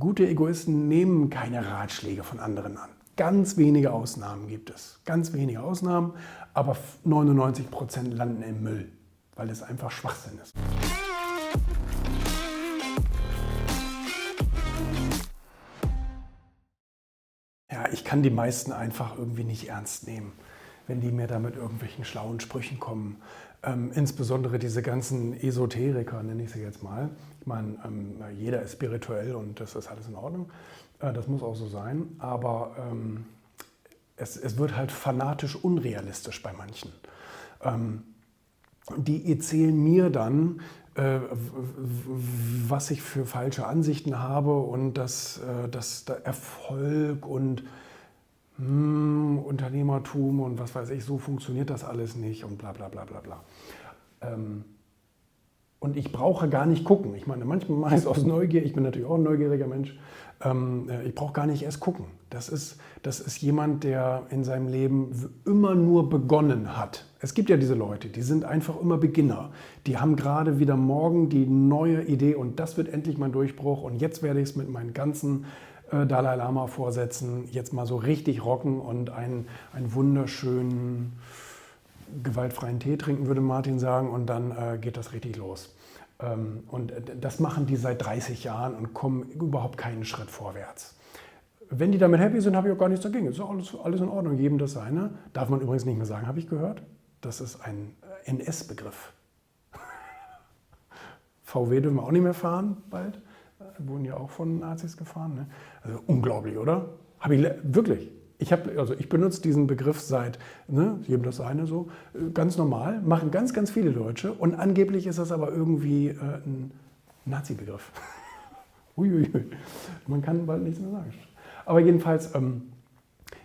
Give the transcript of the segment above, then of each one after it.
gute Egoisten nehmen keine Ratschläge von anderen an. Ganz wenige Ausnahmen gibt es. Ganz wenige Ausnahmen, aber 99 Prozent landen im Müll, weil es einfach Schwachsinn ist. Ja, ich kann die meisten einfach irgendwie nicht ernst nehmen, wenn die mir da mit irgendwelchen schlauen Sprüchen kommen. Ähm, insbesondere diese ganzen Esoteriker, nenne ich sie jetzt mal. Ich meine, ähm, jeder ist spirituell und das ist alles in Ordnung. Äh, das muss auch so sein. Aber ähm, es, es, wird halt fanatisch unrealistisch bei manchen. Ähm, die erzählen mir dann, äh, was ich für falsche Ansichten habe und dass, äh, dass Erfolg und mh, hm, Unternehmertum und was weiß ich, so funktioniert das alles nicht und bla bla bla bla bla. Ähm, und ich brauche gar nicht gucken. Ich meine, manchmal mache ich es aus Neugier. Ich bin natürlich auch ein neugieriger Mensch. Ähm, äh, ich brauche gar nicht erst gucken. Das ist, das ist jemand, der in seinem Leben immer nur begonnen hat. Es gibt ja diese Leute, die sind einfach immer Beginner. Die haben gerade wieder morgen die neue Idee und das wird endlich mein Durchbruch und jetzt werde ich es mit meinen ganzen äh, Dalai Lama vorsätzen, jetzt mal so richtig rocken und einen, einen wunderschönen gewaltfreien Tee trinken, würde Martin sagen, und dann äh, geht das richtig los. Ähm, und das machen die seit 30 Jahren und kommen überhaupt keinen Schritt vorwärts. Wenn die damit happy sind, habe ich auch gar nichts dagegen. Ist alles, alles in Ordnung, jedem das seine. Darf man übrigens nicht mehr sagen, habe ich gehört. Das ist ein NS-Begriff. VW dürfen wir auch nicht mehr fahren bald. Wurden ja auch von Nazis gefahren. Ne? Also unglaublich, oder? Habe ich wirklich ich, hab, also ich benutze diesen Begriff seit, ne, jedem das eine so, äh, ganz normal, machen ganz, ganz viele Deutsche und angeblich ist das aber irgendwie äh, ein Nazi-Begriff. Uiuiui, man kann bald nichts mehr sagen. Aber jedenfalls, ähm,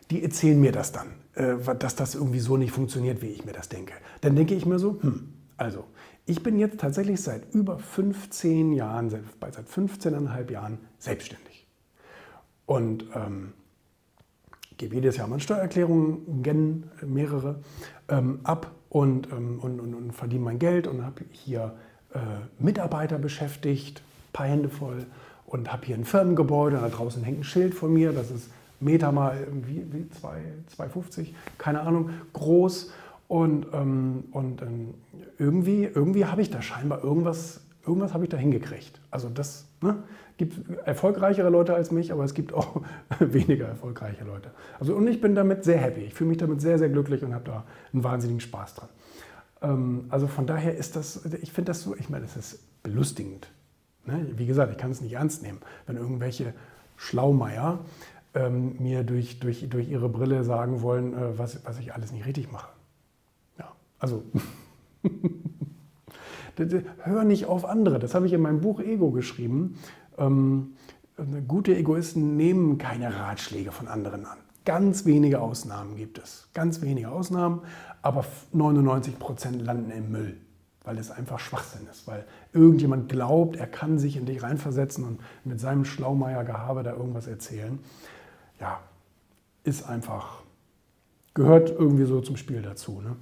die erzählen mir das dann, äh, dass das irgendwie so nicht funktioniert, wie ich mir das denke. Dann denke ich mir so, hm, also, ich bin jetzt tatsächlich seit über 15 Jahren, seit, seit 15,5 Jahren selbstständig. Und ähm, gebe jedes Jahr meine Steuererklärungen, gen mehrere, ähm, ab und, ähm, und, und, und, verdiene mein Geld und habe hier äh, Mitarbeiter beschäftigt, ein paar Hände voll und habe hier ein Firmengebäude, da draußen hängt ein Schild von mir, das ist Meter mal wie, wie 2,50, keine Ahnung, groß und, ähm, und ähm, irgendwie, irgendwie habe ich da scheinbar irgendwas, irgendwas habe ich da hingekriegt. Also das, ne? gibt erfolgreichere Leute als mich, aber es gibt auch weniger erfolgreiche Leute. Also und ich bin damit sehr happy. Ich fühle mich damit sehr, sehr glücklich und habe da einen wahnsinnigen Spaß dran. Ähm, also von daher ist das, ich finde das so, ich meine, es ist belustigend. Ne? Wie gesagt, ich kann es nicht ernst nehmen, wenn irgendwelche Schlaumeier ähm, mir durch, durch, durch ihre Brille sagen wollen, äh, was, was ich alles nicht richtig mache. Also hör nicht auf andere. Das habe ich in meinem Buch Ego geschrieben. Ähm, gute Egoisten nehmen keine Ratschläge von anderen an. Ganz wenige Ausnahmen gibt es. Ganz wenige Ausnahmen, aber 99 Prozent landen im Müll, weil es einfach Schwachsinn ist. Weil irgendjemand glaubt, er kann sich in dich reinversetzen und mit seinem Schlaumeier-Gehabe da irgendwas erzählen. Ja, ist einfach, gehört irgendwie so zum Spiel dazu. Ne?